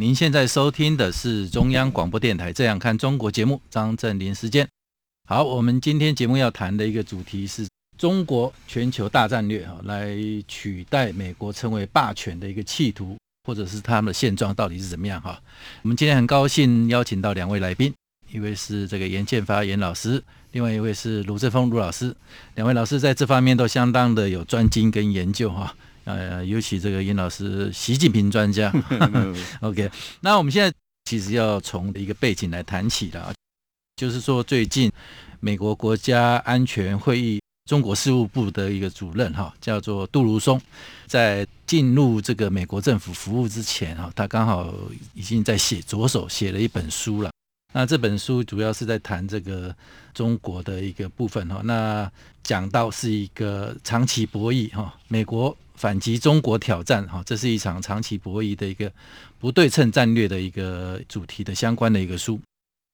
您现在收听的是中央广播电台《这样看中国》节目，张振林时间。好，我们今天节目要谈的一个主题是中国全球大战略，哈，来取代美国成为霸权的一个企图，或者是他们的现状到底是怎么样？哈，我们今天很高兴邀请到两位来宾，一位是这个严建发严老师，另外一位是卢正峰卢老师。两位老师在这方面都相当的有专精跟研究，哈。呃，尤其这个尹老师，习近平专家。OK，那我们现在其实要从一个背景来谈起了，就是说最近美国国家安全会议中国事务部的一个主任哈，叫做杜如松，在进入这个美国政府服务之前哈，他刚好已经在写着手写了一本书了。那这本书主要是在谈这个中国的一个部分哈，那讲到是一个长期博弈哈，美国。反击中国挑战，哈，这是一场长期博弈的一个不对称战略的一个主题的相关的一个书。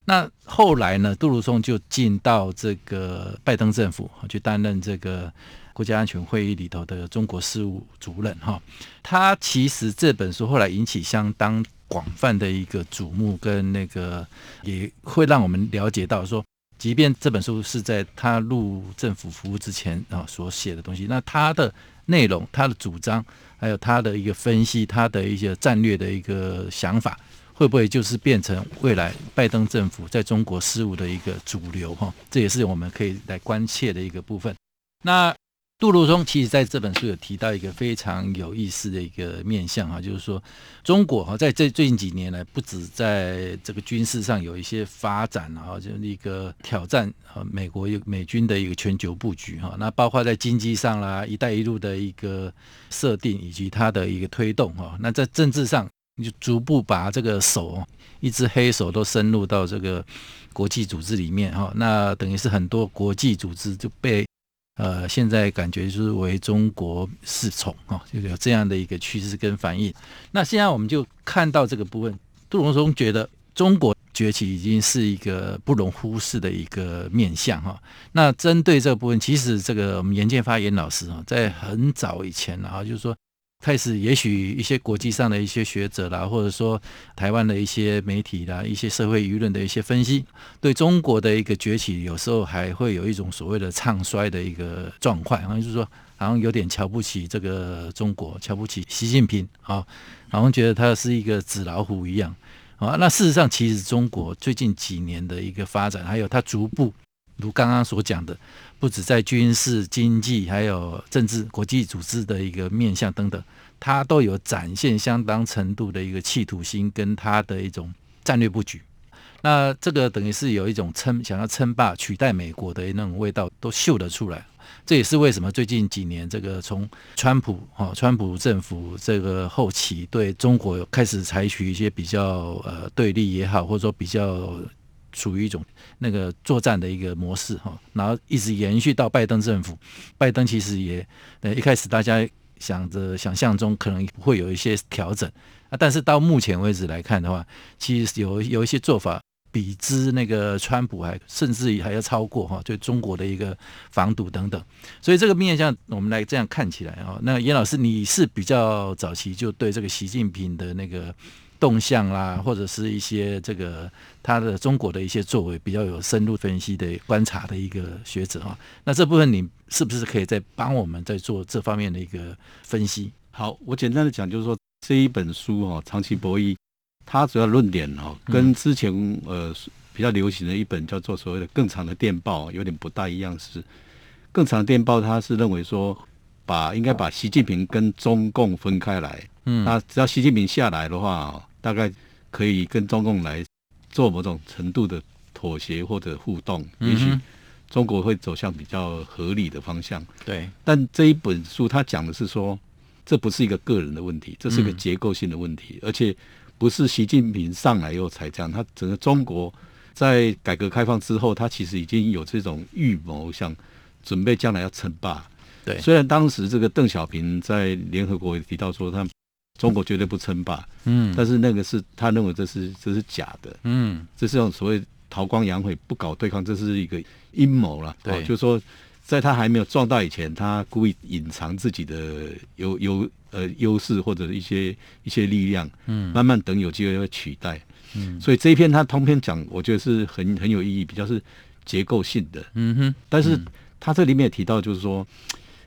那后来呢，杜鲁松就进到这个拜登政府去担任这个国家安全会议里头的中国事务主任，哈。他其实这本书后来引起相当广泛的一个瞩目，跟那个也会让我们了解到说，即便这本书是在他入政府服务之前啊所写的东西，那他的。内容、他的主张，还有他的一个分析，他的一些战略的一个想法，会不会就是变成未来拜登政府在中国事务的一个主流？哈，这也是我们可以来关切的一个部分。那杜鲁松其实在这本书有提到一个非常有意思的一个面向哈，就是说中国哈在这最近几年来，不止在这个军事上有一些发展啊，就是一个挑战啊，美国有美军的一个全球布局哈，那包括在经济上啦，一带一路的一个设定以及它的一个推动哈，那在政治上就逐步把这个手一只黑手都深入到这个国际组织里面哈，那等于是很多国际组织就被。呃，现在感觉就是为中国侍从哈，就有这样的一个趋势跟反应。那现在我们就看到这个部分，杜隆松觉得中国崛起已经是一个不容忽视的一个面向哈。那针对这个部分，其实这个我们严建发严老师啊，在很早以前啊，就是说。开始，也许一些国际上的一些学者啦，或者说台湾的一些媒体啦，一些社会舆论的一些分析，对中国的一个崛起，有时候还会有一种所谓的唱衰的一个状况，好像就是说，好像有点瞧不起这个中国，瞧不起习近平啊，好像觉得他是一个纸老虎一样啊。那事实上，其实中国最近几年的一个发展，还有它逐步，如刚刚所讲的。不止在军事、经济，还有政治、国际组织的一个面向等等，它都有展现相当程度的一个企图心，跟它的一种战略布局。那这个等于是有一种称想要称霸、取代美国的那种味道，都嗅得出来。这也是为什么最近几年，这个从川普哈川普政府这个后期对中国开始采取一些比较呃对立也好，或者说比较。属于一种那个作战的一个模式哈，然后一直延续到拜登政府。拜登其实也呃一开始大家想着想象中可能会有一些调整啊，但是到目前为止来看的话，其实有有一些做法比之那个川普还甚至于还要超过哈，对中国的一个防堵等等。所以这个面向我们来这样看起来啊，那严老师你是比较早期就对这个习近平的那个。动向啦，或者是一些这个他的中国的一些作为比较有深入分析的观察的一个学者哈，那这部分你是不是可以再帮我们再做这方面的一个分析？好，我简单的讲，就是说这一本书哦，长期博弈，它主要论点哦，跟之前呃比较流行的一本叫做所谓的更长的电报有点不大一样，是更长的电报，它是认为说把应该把习近平跟中共分开来。嗯，那只要习近平下来的话，大概可以跟中共来做某种程度的妥协或者互动，也许中国会走向比较合理的方向。对，但这一本书他讲的是说，这不是一个个人的问题，这是一个结构性的问题，而且不是习近平上来以后才这样，他整个中国在改革开放之后，他其实已经有这种预谋，想准备将来要称霸。对，虽然当时这个邓小平在联合国也提到说他中国绝对不称霸，嗯，但是那个是他认为这是这是假的，嗯，这是用所谓韬光养晦、不搞对抗，这是一个阴谋了。对，就是说在他还没有壮大以前，他故意隐藏自己的优优。呃，优势或者一些一些力量，嗯，慢慢等有机会会取代，嗯，所以这一篇他通篇讲，我觉得是很很有意义，比较是结构性的，嗯哼。但是他这里面也提到，就是说，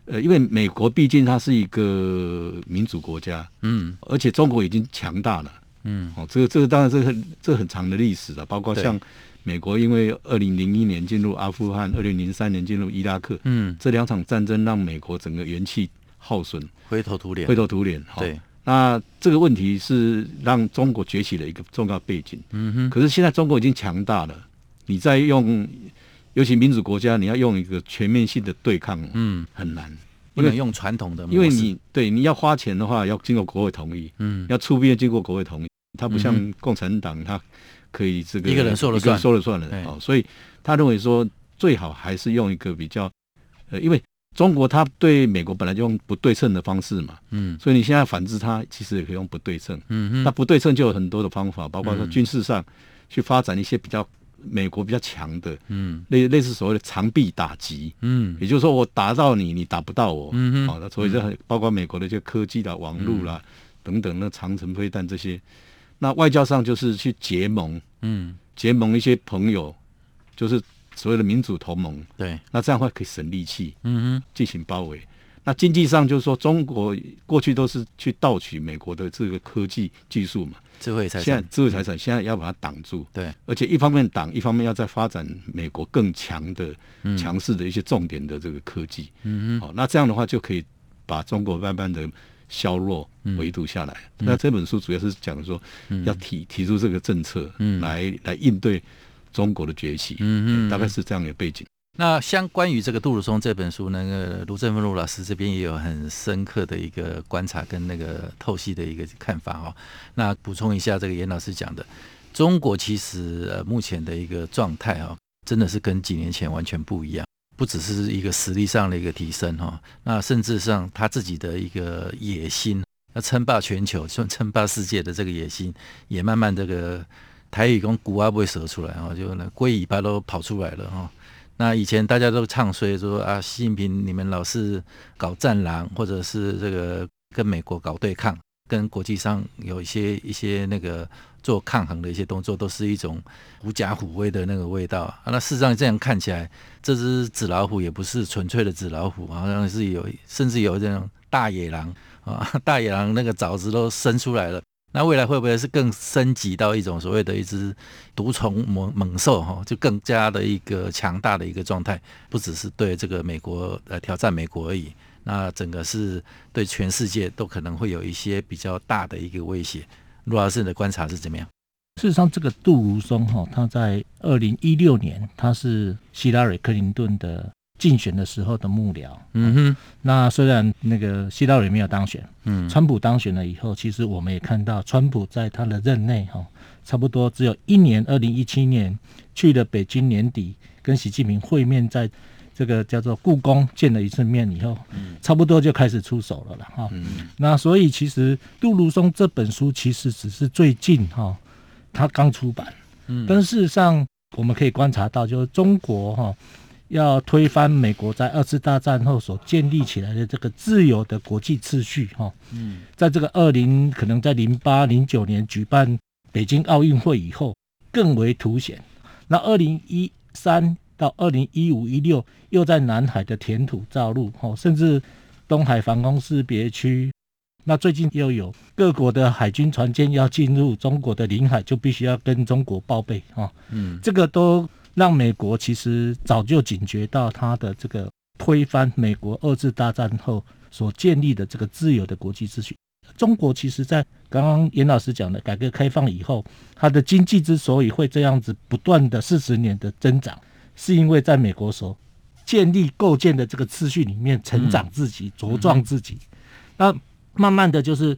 呃，因为美国毕竟它是一个民主国家，嗯，而且中国已经强大了，嗯，哦，这个这个当然这个这很长的历史了，包括像美国因为二零零一年进入阿富汗，二零零三年进入伊拉克，嗯，这两场战争让美国整个元气。耗损，灰头土脸，灰头土脸。对，那这个问题是让中国崛起的一个重要背景。嗯哼。可是现在中国已经强大了，你再用，尤其民主国家，你要用一个全面性的对抗，嗯，很难。不能用传统的，因为你对你要花钱的话，要经过国会同意，嗯，要出兵要经过国会同意。他不像共产党，他可以这个一个人说了算，说了算了。哦，所以他认为说最好还是用一个比较，呃，因为。中国他对美国本来就用不对称的方式嘛，嗯，所以你现在反制他，其实也可以用不对称，嗯哼，那不对称就有很多的方法，包括说军事上去发展一些比较美国比较强的，嗯，类类似所谓的长臂打击，嗯，也就是说我打到你，你打不到我，嗯哼，好，那所以这很包括美国的一些科技啦、网络啦等等，那长城飞弹这些，那外交上就是去结盟，嗯，结盟一些朋友，就是。所谓的民主同盟，对，那这样的话可以省力气，嗯哼，进行包围。那经济上就是说，中国过去都是去盗取美国的这个科技技术嘛，智慧财产，现在智慧财产现在要把它挡住，对，而且一方面挡，一方面要在发展美国更强的、强势的一些重点的这个科技，嗯哼，好，那这样的话就可以把中国慢慢的削弱、围堵下来。那这本书主要是讲说，要提提出这个政策，嗯，来来应对。中国的崛起，嗯嗯，大概是这样的背景。那相关于这个杜如松这本书，那个卢政丰卢老师这边也有很深刻的一个观察跟那个透析的一个看法哦。那补充一下，这个严老师讲的，中国其实呃目前的一个状态啊，真的是跟几年前完全不一样，不只是一个实力上的一个提升哈，那甚至上他自己的一个野心，要称霸全球、称称霸世界的这个野心，也慢慢这个。台语讲古话不会折出来哈，就那龟尾巴都跑出来了哈。那以前大家都唱衰说啊，习近平你们老是搞战狼，或者是这个跟美国搞对抗，跟国际上有一些一些那个做抗衡的一些动作，都是一种狐假虎威的那个味道。那事实上这样看起来，这只纸老虎也不是纯粹的纸老虎，好像是有甚至有这种大野狼啊，大野狼那个爪子都伸出来了。那未来会不会是更升级到一种所谓的一只毒虫猛猛兽哈，就更加的一个强大的一个状态，不只是对这个美国呃挑战美国而已，那整个是对全世界都可能会有一些比较大的一个威胁。卢老师的观察是怎么样？事实上，这个杜如松哈，他在二零一六年他是希拉里·克林顿的。竞选的时候的幕僚，嗯哼，那虽然那个希拉里没有当选，嗯，川普当选了以后，其实我们也看到，川普在他的任内哈，差不多只有一年，二零一七年去了北京，年底跟习近平会面，在这个叫做故宫见了一次面以后，嗯，差不多就开始出手了了哈，嗯，那所以其实杜如松这本书其实只是最近哈，他刚出版，嗯，但事实上我们可以观察到，就是中国哈。要推翻美国在二次大战后所建立起来的这个自由的国际秩序，哈，嗯，在这个二零可能在零八零九年举办北京奥运会以后更为凸显。那二零一三到二零一五一六又在南海的填土造陆，哈，甚至东海防空识别区。那最近又有各国的海军船舰要进入中国的领海，就必须要跟中国报备，哈，嗯，这个都。让美国其实早就警觉到他的这个推翻美国二次大战后所建立的这个自由的国际秩序。中国其实，在刚刚严老师讲的改革开放以后，它的经济之所以会这样子不断的四十年的增长，是因为在美国所建立构建的这个秩序里面成长自己、茁壮自己。那慢慢的就是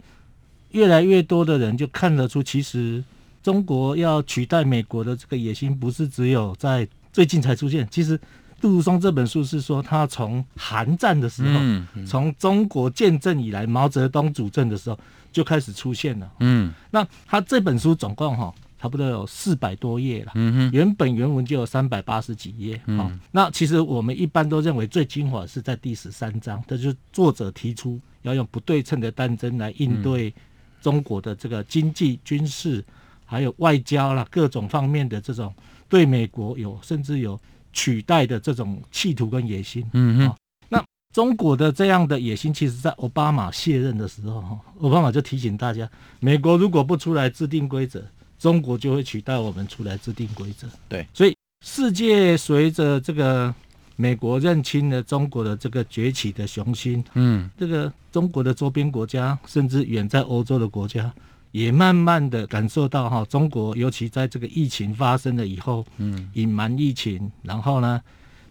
越来越多的人就看得出，其实中国要取代美国的这个野心，不是只有在最近才出现。其实杜如松这本书是说，他从韩战的时候，从、嗯、中国建政以来，毛泽东主政的时候就开始出现了。嗯，那他这本书总共哈。差不多有四百多页了，嗯哼，原本原文就有三百八十几页，嗯、哦，那其实我们一般都认为最精华是在第十三章，这就是作者提出要用不对称的战争来应对中国的这个经济、军事，还有外交啦各种方面的这种对美国有甚至有取代的这种企图跟野心，嗯哼、哦，那中国的这样的野心，其实在奥巴马卸任的时候，奥巴马就提醒大家，美国如果不出来制定规则。中国就会取代我们出来制定规则。对，所以世界随着这个美国认清了中国的这个崛起的雄心，嗯，这个中国的周边国家，甚至远在欧洲的国家，也慢慢的感受到哈，中国尤其在这个疫情发生了以后，嗯，隐瞒疫情，然后呢，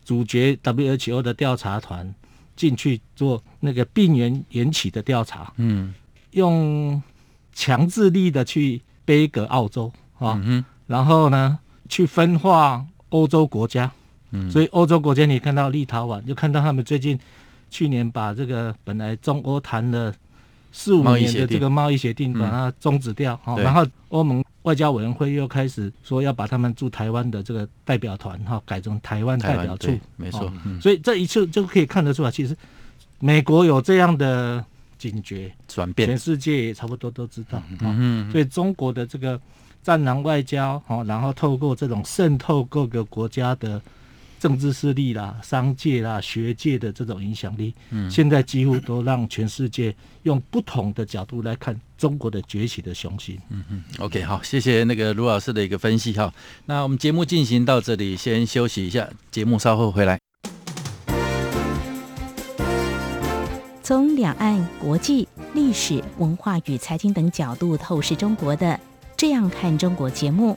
主角 WHO 的调查团进去做那个病源延起的调查，嗯，用强制力的去。背个澳洲啊，嗯、然后呢，去分化欧洲国家，嗯、所以欧洲国家你看到立陶宛，就看到他们最近去年把这个本来中欧谈了四五年的这个贸易协定，把它终止掉，哈、嗯，然后欧盟外交委员会又开始说要把他们驻台湾的这个代表团哈改成台湾代表处，没错，嗯、所以这一次就可以看得出来，其实美国有这样的。警觉转变，全世界也差不多都知道。嗯，嗯，所以中国的这个战狼外交，哈，然后透过这种渗透各个国家的政治势力啦、商界啦、学界的这种影响力，嗯，现在几乎都让全世界用不同的角度来看中国的崛起的雄心。嗯嗯，OK，好，谢谢那个卢老师的一个分析哈。那我们节目进行到这里，先休息一下，节目稍后回来。从两岸、国际、历史文化与财经等角度透视中国的《这样看中国》节目，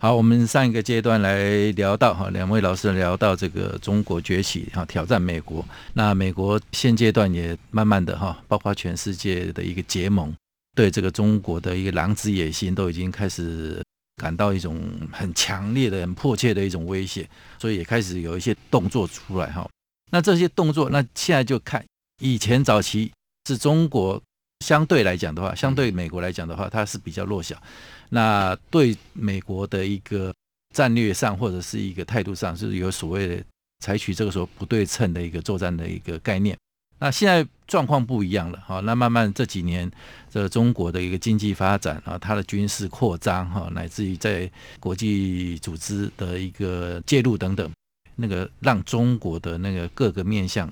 好，我们上一个阶段来聊到哈，两位老师聊到这个中国崛起哈，挑战美国。那美国现阶段也慢慢的哈，包括全世界的一个结盟，对这个中国的一个狼子野心都已经开始感到一种很强烈的、很迫切的一种威胁，所以也开始有一些动作出来哈。那这些动作，那现在就看。以前早期是中国相对来讲的话，相对美国来讲的话，它是比较弱小。那对美国的一个战略上或者是一个态度上，是有所谓的采取这个时候不对称的一个作战的一个概念。那现在状况不一样了，哈。那慢慢这几年，这中国的一个经济发展啊，它的军事扩张哈，乃至于在国际组织的一个介入等等，那个让中国的那个各个面向。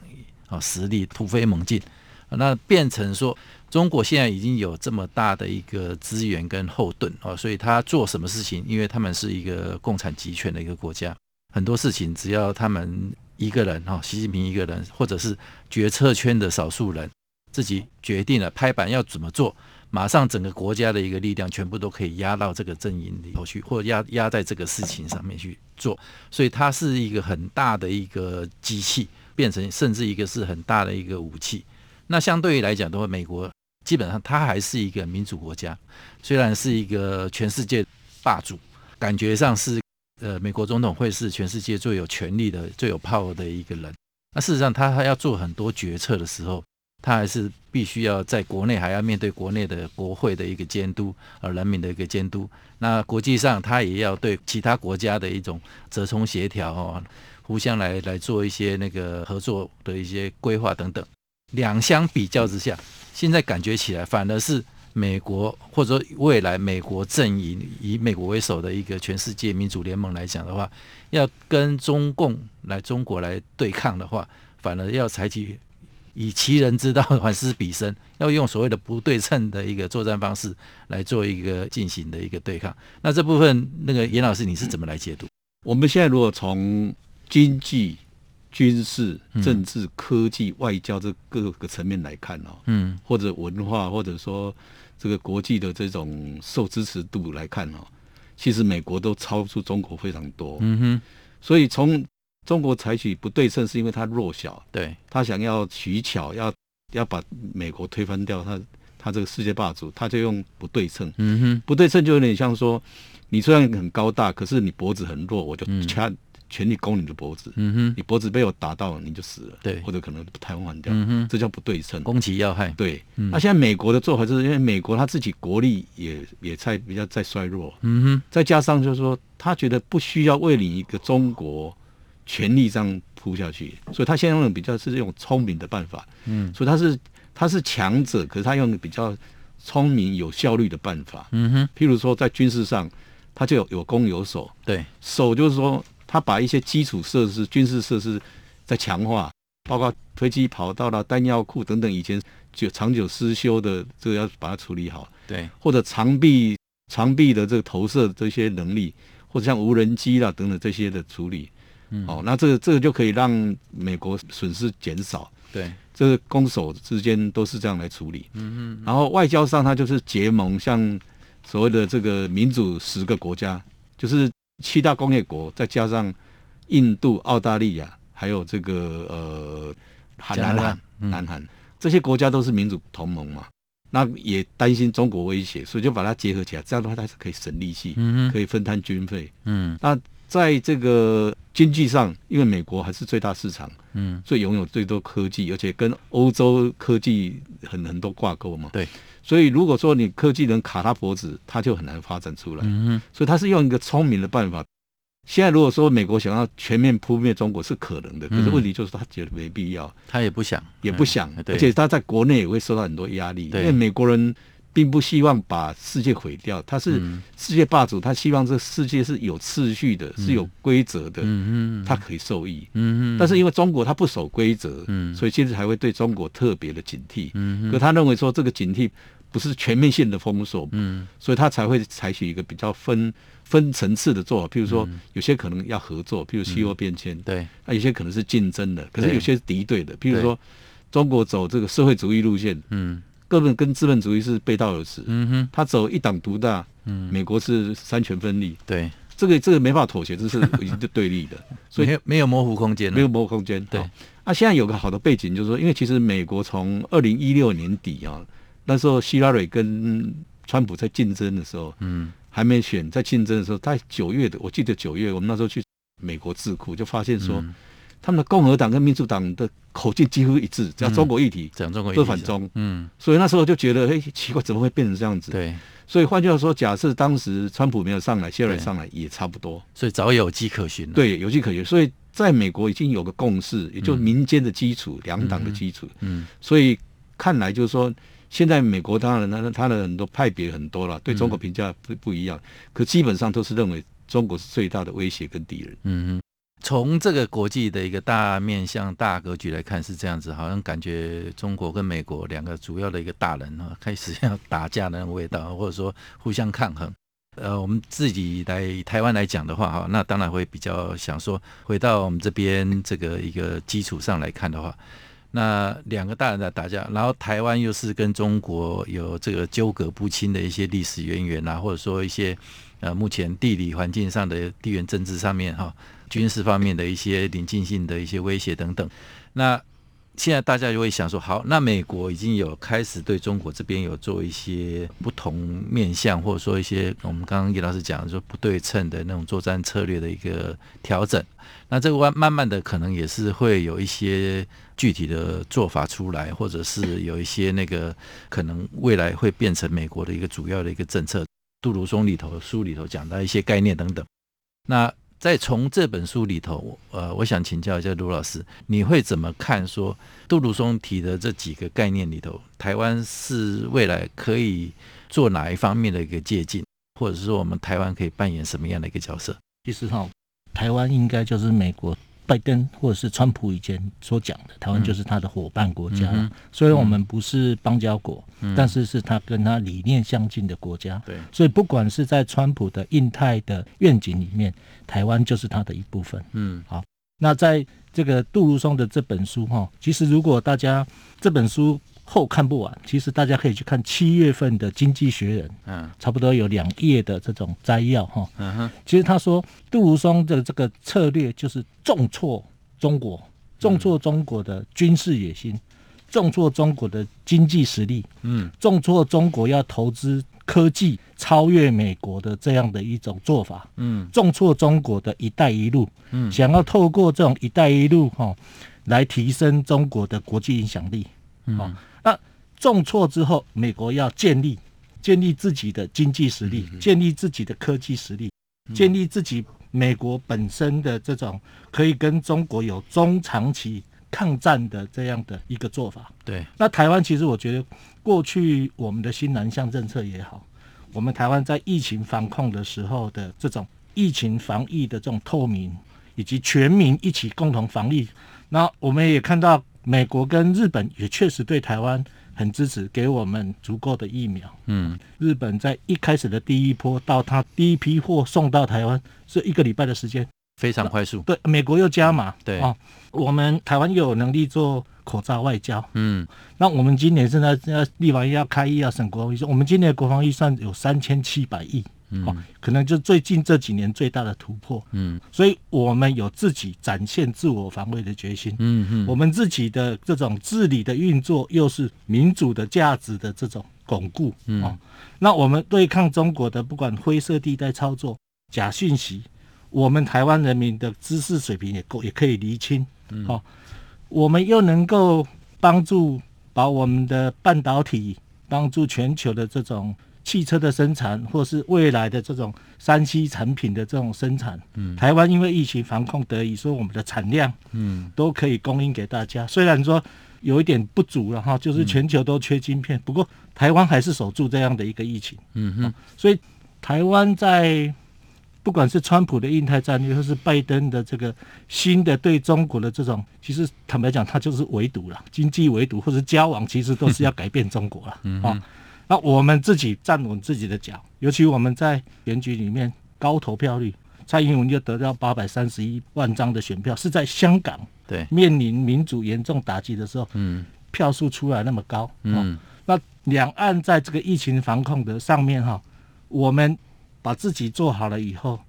啊，实力突飞猛进，那变成说中国现在已经有这么大的一个资源跟后盾啊，所以他做什么事情，因为他们是一个共产集权的一个国家，很多事情只要他们一个人哈，习近平一个人，或者是决策圈的少数人自己决定了拍板要怎么做，马上整个国家的一个力量全部都可以压到这个阵营里头去，或压压在这个事情上面去做，所以它是一个很大的一个机器。变成甚至一个是很大的一个武器。那相对于来讲的话，美国基本上它还是一个民主国家，虽然是一个全世界霸主，感觉上是呃美国总统会是全世界最有权力的、最有 power 的一个人。那事实上，他还要做很多决策的时候，他还是必须要在国内还要面对国内的国会的一个监督，呃，人民的一个监督。那国际上，他也要对其他国家的一种折冲协调哦，互相来来做一些那个合作的一些规划等等。两相比较之下，现在感觉起来反而是美国或者说未来美国阵营以美国为首的一个全世界民主联盟来讲的话，要跟中共来中国来对抗的话，反而要采取以其人之道还施彼身，要用所谓的不对称的一个作战方式来做一个进行的一个对抗。那这部分，那个严老师你是怎么来解读？我们现在如果从经济、军事、政治、科技、外交这各个层面来看哦，嗯，或者文化，或者说这个国际的这种受支持度来看哦，其实美国都超出中国非常多。嗯哼，所以从中国采取不对称，是因为它弱小，对，他想要取巧，要要把美国推翻掉，他他这个世界霸主，他就用不对称。嗯哼，不对称就有点像说，你虽然很高大，可是你脖子很弱，我就掐。嗯全力攻你的脖子，嗯哼，你脖子被我打到了，你就死了，对，或者可能瘫痪掉，嗯哼，这叫不对称，攻其要害，对。那、嗯。啊、现在美国的做法就是，因为美国他自己国力也也在比较在衰弱，嗯哼，再加上就是说，他觉得不需要为你一个中国全力这样扑下去，所以他现在用比较是用聪明的办法，嗯，所以他是他是强者，可是他用比较聪明有效率的办法，嗯哼，譬如说在军事上，他就有有攻有守，对，守就是说。他把一些基础设施、军事设施在强化，包括飞机跑道啦、弹药库等等，以前就长久失修的，这个要把它处理好。对，或者长臂、长臂的这个投射这些能力，或者像无人机啦等等这些的处理。嗯，哦，那这个这个就可以让美国损失减少。对，这个攻守之间都是这样来处理。嗯嗯。然后外交上，它就是结盟，像所谓的这个民主十个国家，就是。七大工业国，再加上印度、澳大利亚，还有这个呃，南韩、南韩、嗯、这些国家都是民主同盟嘛，那也担心中国威胁，所以就把它结合起来，这样的话它是可以省力气，嗯、可以分摊军费。嗯，那在这个经济上，因为美国还是最大市场，嗯，最拥有最多科技，而且跟欧洲科技很很多挂钩嘛。对。所以，如果说你科技能卡他脖子，他就很难发展出来。嗯哼。所以，他是用一个聪明的办法。现在，如果说美国想要全面扑灭中国是可能的，可是问题就是他觉得没必要。他也不想，也不想，而且他在国内也会受到很多压力，因为美国人。并不希望把世界毁掉，他是世界霸主，他希望这个世界是有秩序的，是有规则的，他可以受益。但是因为中国他不守规则，所以现在才会对中国特别的警惕。可他认为说这个警惕不是全面性的封锁，嗯所以他才会采取一个比较分分层次的做法。譬如说，有些可能要合作，譬如气候变迁，对，那有些可能是竞争的，可是有些是敌对的。譬如说，中国走这个社会主义路线，嗯。根本跟资本主义是背道而驰。嗯哼，他走一党独大，嗯，美国是三权分立。对，这个这个没办法妥协，这是 已经是对立的，所以没有模糊空间，没有模糊空间。对，那、啊、现在有个好的背景，就是说，因为其实美国从二零一六年底啊，那时候希拉蕊跟川普在竞争的时候，嗯，还没选，在竞争的时候，在九月的，我记得九月，我们那时候去美国智库就发现说。嗯他们的共和党跟民主党的口径几乎一致，只要中国议题，讲、嗯、中国议题都反中。嗯，所以那时候就觉得，哎，奇怪，怎么会变成这样子？对。所以换句话说，假设当时川普没有上来，希拉蕊上来也差不多。所以早有迹可循。对，有迹可循。所以在美国已经有个共识，也就是民间的基础，两、嗯、党的基础。嗯。所以看来就是说，现在美国当然他他的很多派别很多了，对中国评价不不一样，可基本上都是认为中国是最大的威胁跟敌人。嗯。从这个国际的一个大面向、大格局来看是这样子，好像感觉中国跟美国两个主要的一个大人啊，开始要打架的那种味道，或者说互相抗衡。呃，我们自己来台湾来讲的话，哈，那当然会比较想说，回到我们这边这个一个基础上来看的话，那两个大人在打架，然后台湾又是跟中国有这个纠葛不清的一些历史渊源啊，或者说一些呃目前地理环境上的地缘政治上面哈。军事方面的一些临近性的一些威胁等等，那现在大家就会想说，好，那美国已经有开始对中国这边有做一些不同面向，或者说一些我们刚刚叶老师讲的说不对称的那种作战策略的一个调整。那这个慢慢慢的可能也是会有一些具体的做法出来，或者是有一些那个可能未来会变成美国的一个主要的一个政策。杜鲁松里头书里头讲到一些概念等等。那再从这本书里头，呃，我想请教一下卢老师，你会怎么看说杜鲁松提的这几个概念里头，台湾是未来可以做哪一方面的一个借鉴，或者是说我们台湾可以扮演什么样的一个角色？其实哈，台湾应该就是美国。拜登或者是川普以前所讲的，台湾就是他的伙伴国家。嗯、虽然我们不是邦交国，嗯、但是是他跟他理念相近的国家。对，所以不管是在川普的印太的愿景里面，台湾就是它的一部分。嗯，好，那在这个杜如松的这本书哈，其实如果大家这本书。后看不完，其实大家可以去看七月份的《经济学人》，嗯，差不多有两页的这种摘要哈。嗯哼，其实他说杜如松的这个策略就是重挫中国，重挫中国的军事野心，重挫中国的经济实力，嗯，重挫中国要投资科技超越美国的这样的一种做法，嗯，重挫中国的一带一路，嗯，想要透过这种一带一路哈来提升中国的国际影响力，嗯。那重挫之后，美国要建立建立自己的经济实力，建立自己的科技实力，建立自己美国本身的这种可以跟中国有中长期抗战的这样的一个做法。对，那台湾其实我觉得过去我们的新南向政策也好，我们台湾在疫情防控的时候的这种疫情防疫的这种透明，以及全民一起共同防疫，那我们也看到。美国跟日本也确实对台湾很支持，给我们足够的疫苗。嗯，日本在一开始的第一波到他第一批货送到台湾是一个礼拜的时间，非常快速。对，美国又加码。对哦，我们台湾又有能力做口罩外交。嗯，那我们今年现在要立法院要开议要审国防预算，我们今年的国防预算有三千七百亿。嗯，可能就最近这几年最大的突破。嗯，所以我们有自己展现自我防卫的决心。嗯嗯，我们自己的这种治理的运作，又是民主的价值的这种巩固。嗯，那我们对抗中国的不管灰色地带操作、假讯息，我们台湾人民的知识水平也够，也可以厘清。嗯，好，我们又能够帮助把我们的半导体，帮助全球的这种。汽车的生产，或是未来的这种三 C 产品的这种生产，嗯，台湾因为疫情防控得以说我们的产量，嗯，都可以供应给大家。虽然说有一点不足了哈，就是全球都缺晶片，不过台湾还是守住这样的一个疫情，嗯哼。所以台湾在不管是川普的印太战略，或是拜登的这个新的对中国的这种，其实坦白讲，它就是围堵了，经济围堵或者交往，其实都是要改变中国了，嗯啊。那我们自己站稳自己的脚，尤其我们在选举里面高投票率，蔡英文就得到八百三十一万张的选票，是在香港对。面临民主严重打击的时候，嗯，票数出来那么高，嗯，那两岸在这个疫情防控的上面哈，我们把自己做好了以后，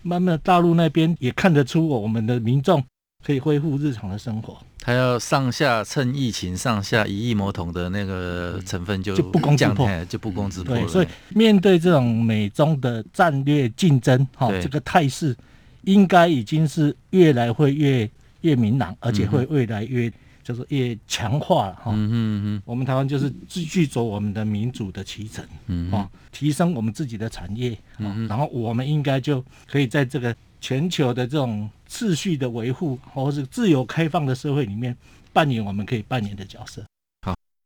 慢慢大陆那边也看得出我们的民众可以恢复日常的生活。他要上下趁疫情上下一亿魔桶的那个成分就不攻自破，就不攻自破。对，所以面对这种美中的战略竞争，哈，这个态势应该已经是越来会越越明朗，而且会越来越就是也强化了哈。嗯嗯嗯，我们台湾就是继续走我们的民主的骑程，嗯，啊，提升我们自己的产业，嗯，然后我们应该就可以在这个。全球的这种秩序的维护，或是自由开放的社会里面，扮演我们可以扮演的角色。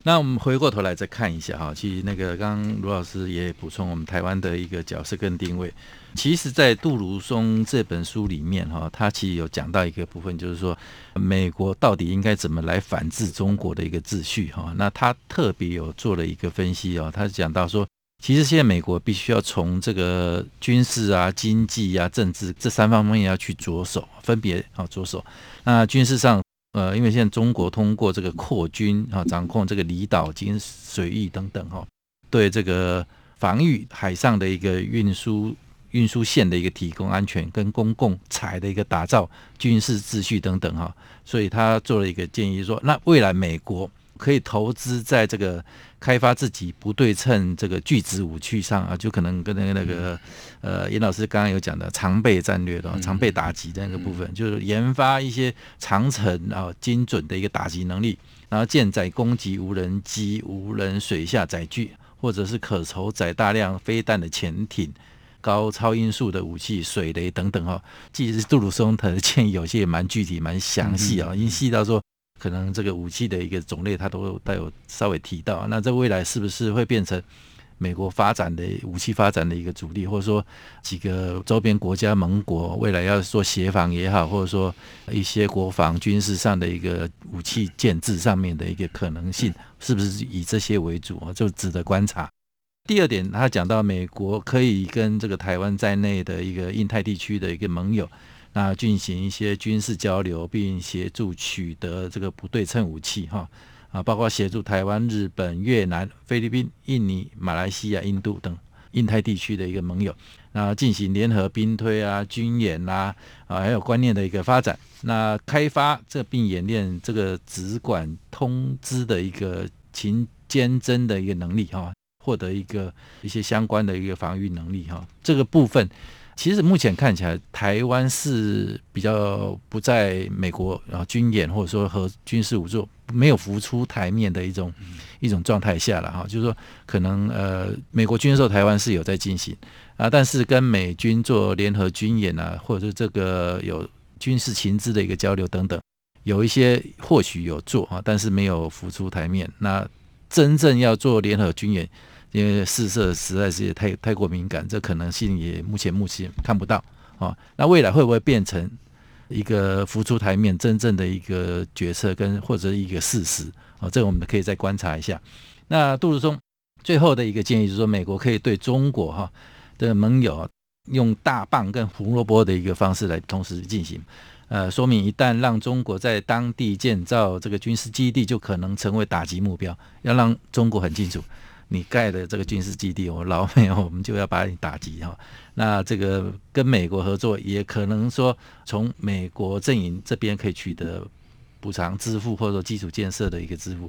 那我们回过头来再看一下哈，其实那个刚刚卢老师也补充我们台湾的一个角色跟定位。其实，在杜如松这本书里面哈，他其实有讲到一个部分，就是说美国到底应该怎么来反制中国的一个秩序哈。那他特别有做了一个分析哦，他讲到说。其实现在美国必须要从这个军事啊、经济啊、政治这三方面要去着手，分别啊着手。那军事上，呃，因为现在中国通过这个扩军啊，掌控这个离岛、经水域等等哈，对这个防御海上的一个运输运输线的一个提供安全跟公共财的一个打造军事秩序等等哈，所以他做了一个建议说，那未来美国可以投资在这个开发自己不对称这个巨子武器上啊，就可能跟那个那个呃严老师刚刚有讲的常备战略的常备打击的那个部分，就是研发一些长程啊精准的一个打击能力，然后舰载攻击无人机、无人水下载具，或者是可筹载大量飞弹的潜艇。高超音速的武器、水雷等等哈，其实杜鲁松他的建议有些也蛮具体、蛮详细啊，已经细到说可能这个武器的一个种类，他都带有稍微提到。那在未来是不是会变成美国发展的武器发展的一个主力，或者说几个周边国家盟国未来要做协防也好，或者说一些国防军事上的一个武器建制上面的一个可能性，是不是以这些为主啊？就值得观察。第二点，他讲到美国可以跟这个台湾在内的一个印太地区的一个盟友，那进行一些军事交流，并协助取得这个不对称武器，哈啊，包括协助台湾、日本、越南、菲律宾、印尼、马来西亚、印度等印太地区的一个盟友，那进行联合兵推啊、军演啊，啊，还有观念的一个发展，那开发这并演练这个直管通知的一个情监侦的一个能力，哈。获得一个一些相关的一个防御能力哈，这个部分其实目前看起来，台湾是比较不在美国啊军演或者说和军事武作没有浮出台面的一种一种状态下了哈，就是说可能呃美国军售台湾是有在进行啊，但是跟美军做联合军演啊，或者是这个有军事情资的一个交流等等，有一些或许有做啊，但是没有浮出台面。那真正要做联合军演。因为试射实在是也太太过敏感，这可能性也目前目前看不到啊。那未来会不会变成一个浮出台面真正的一个决策跟或者一个事实啊？这个我们可以再观察一下。那杜如松最后的一个建议就是说，美国可以对中国哈的盟友用大棒跟胡萝卜的一个方式来同时进行，呃，说明一旦让中国在当地建造这个军事基地，就可能成为打击目标，要让中国很清楚。你盖的这个军事基地，我老美我们就要把你打击哈。那这个跟美国合作，也可能说从美国阵营这边可以取得补偿支付，或者说基础建设的一个支付，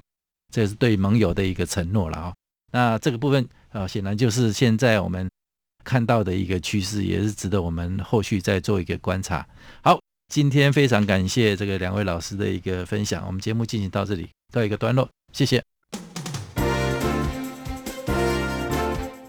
这是对盟友的一个承诺了啊。那这个部分啊，显然就是现在我们看到的一个趋势，也是值得我们后续再做一个观察。好，今天非常感谢这个两位老师的一个分享，我们节目进行到这里，到一个段落，谢谢。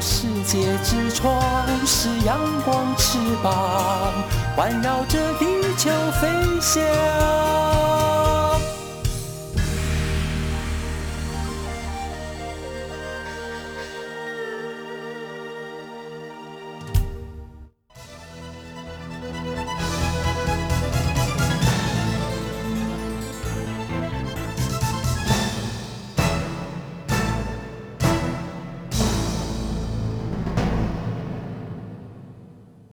世界之窗，是阳光翅膀环绕着地球飞翔。